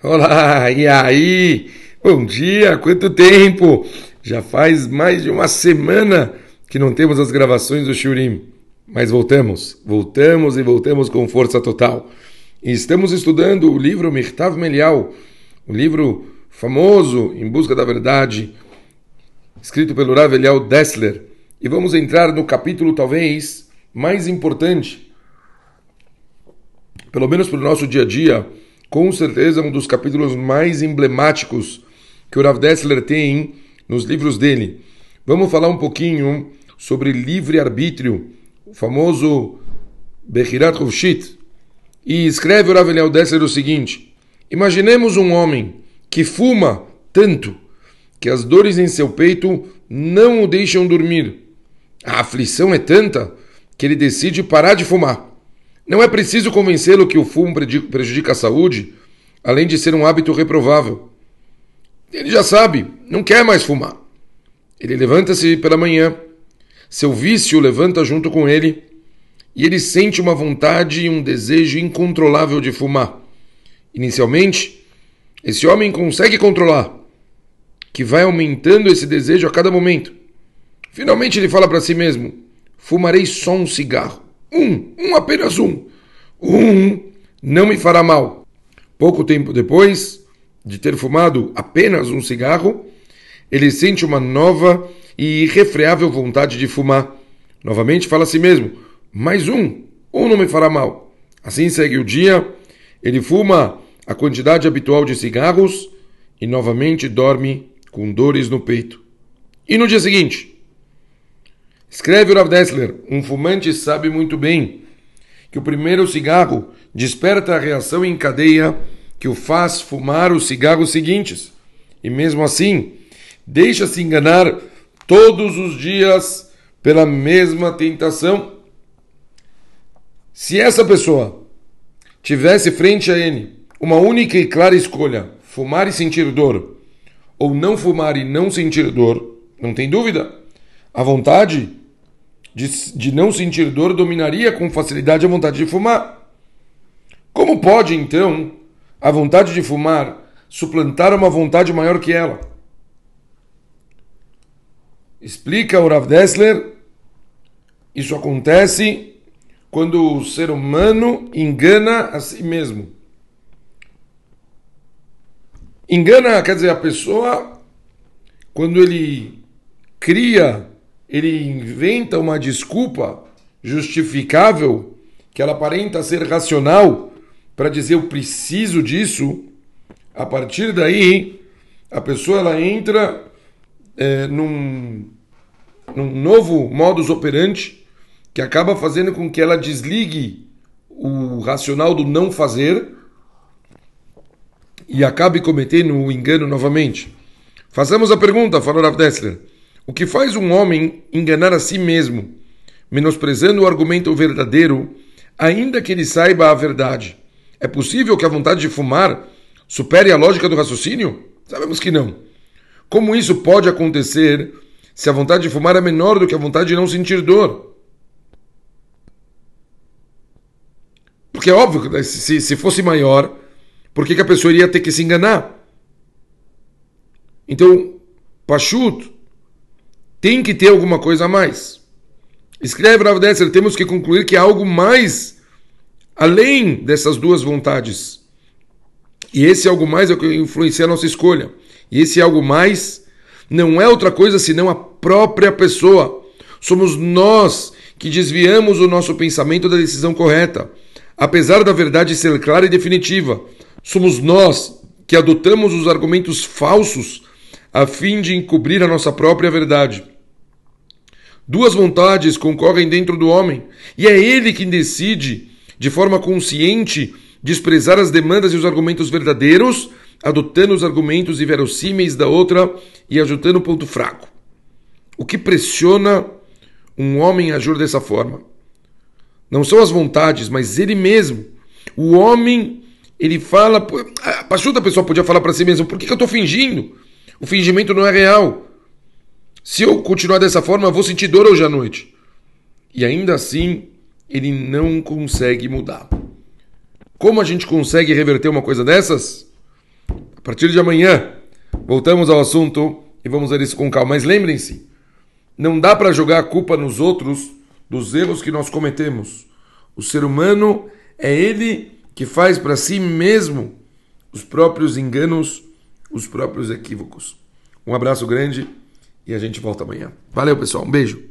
Olá, e aí? Bom dia, quanto tempo? Já faz mais de uma semana que não temos as gravações do Shurim. Mas voltamos, voltamos e voltamos com força total. E estamos estudando o livro Mirtav Melial, o um livro famoso Em Busca da Verdade, escrito pelo Rav Elial Dessler. E vamos entrar no capítulo talvez mais importante, pelo menos para o nosso dia a dia, com certeza um dos capítulos mais emblemáticos que o Rav Dessler tem nos livros dele. Vamos falar um pouquinho sobre livre-arbítrio, o famoso Bechirat Rovshit. E escreve o Rav Eliel Dessler o seguinte, imaginemos um homem que fuma tanto que as dores em seu peito não o deixam dormir. A aflição é tanta que ele decide parar de fumar. Não é preciso convencê-lo que o fumo prejudica a saúde, além de ser um hábito reprovável. Ele já sabe, não quer mais fumar. Ele levanta-se pela manhã, seu vício levanta junto com ele, e ele sente uma vontade e um desejo incontrolável de fumar. Inicialmente, esse homem consegue controlar, que vai aumentando esse desejo a cada momento. Finalmente ele fala para si mesmo: fumarei só um cigarro. Um, um apenas um. Um não me fará mal. Pouco tempo depois de ter fumado apenas um cigarro, ele sente uma nova e irrefreável vontade de fumar. Novamente fala a si mesmo: mais um, um não me fará mal. Assim segue o dia, ele fuma a quantidade habitual de cigarros e novamente dorme com dores no peito. E no dia seguinte, Escreve o Rav Dessler, um fumante sabe muito bem que o primeiro cigarro desperta a reação em cadeia que o faz fumar os cigarros seguintes. E mesmo assim, deixa-se enganar todos os dias pela mesma tentação. Se essa pessoa tivesse frente a ele uma única e clara escolha, fumar e sentir dor, ou não fumar e não sentir dor, não tem dúvida. A vontade de, de não sentir dor dominaria com facilidade a vontade de fumar. Como pode, então, a vontade de fumar suplantar uma vontade maior que ela? Explica o Rav Dessler, isso acontece quando o ser humano engana a si mesmo. Engana, quer dizer, a pessoa, quando ele cria ele inventa uma desculpa justificável, que ela aparenta ser racional, para dizer eu preciso disso, a partir daí a pessoa ela entra é, num, num novo modus operandi que acaba fazendo com que ela desligue o racional do não fazer e acabe cometendo o engano novamente. Façamos a pergunta, falou Rav Dessler. O que faz um homem enganar a si mesmo, menosprezando o argumento verdadeiro, ainda que ele saiba a verdade? É possível que a vontade de fumar supere a lógica do raciocínio? Sabemos que não. Como isso pode acontecer se a vontade de fumar é menor do que a vontade de não sentir dor? Porque é óbvio que se, se fosse maior, por que, que a pessoa iria ter que se enganar? Então, Pachuto, tem que ter alguma coisa a mais. Escreve Rav Dessler, temos que concluir que há algo mais além dessas duas vontades. E esse algo mais é o que influencia a nossa escolha. E esse algo mais não é outra coisa senão a própria pessoa. Somos nós que desviamos o nosso pensamento da decisão correta. Apesar da verdade ser clara e definitiva, somos nós que adotamos os argumentos falsos a fim de encobrir a nossa própria verdade. Duas vontades concorrem dentro do homem, e é ele quem decide, de forma consciente, desprezar as demandas e os argumentos verdadeiros, adotando os argumentos inverossímeis da outra e ajudando o ponto fraco. O que pressiona um homem a agir dessa forma? Não são as vontades, mas ele mesmo. O homem, ele fala. A pessoa podia falar para si mesmo: por que eu estou fingindo? O fingimento não é real. Se eu continuar dessa forma, vou sentir dor hoje à noite. E ainda assim, ele não consegue mudar. Como a gente consegue reverter uma coisa dessas? partir de amanhã, voltamos ao assunto e vamos ver isso com calma. Mas lembrem-se, não dá para jogar a culpa nos outros dos erros que nós cometemos. O ser humano é ele que faz para si mesmo os próprios enganos, os próprios equívocos. Um abraço grande e a gente volta amanhã. Valeu, pessoal. Um beijo.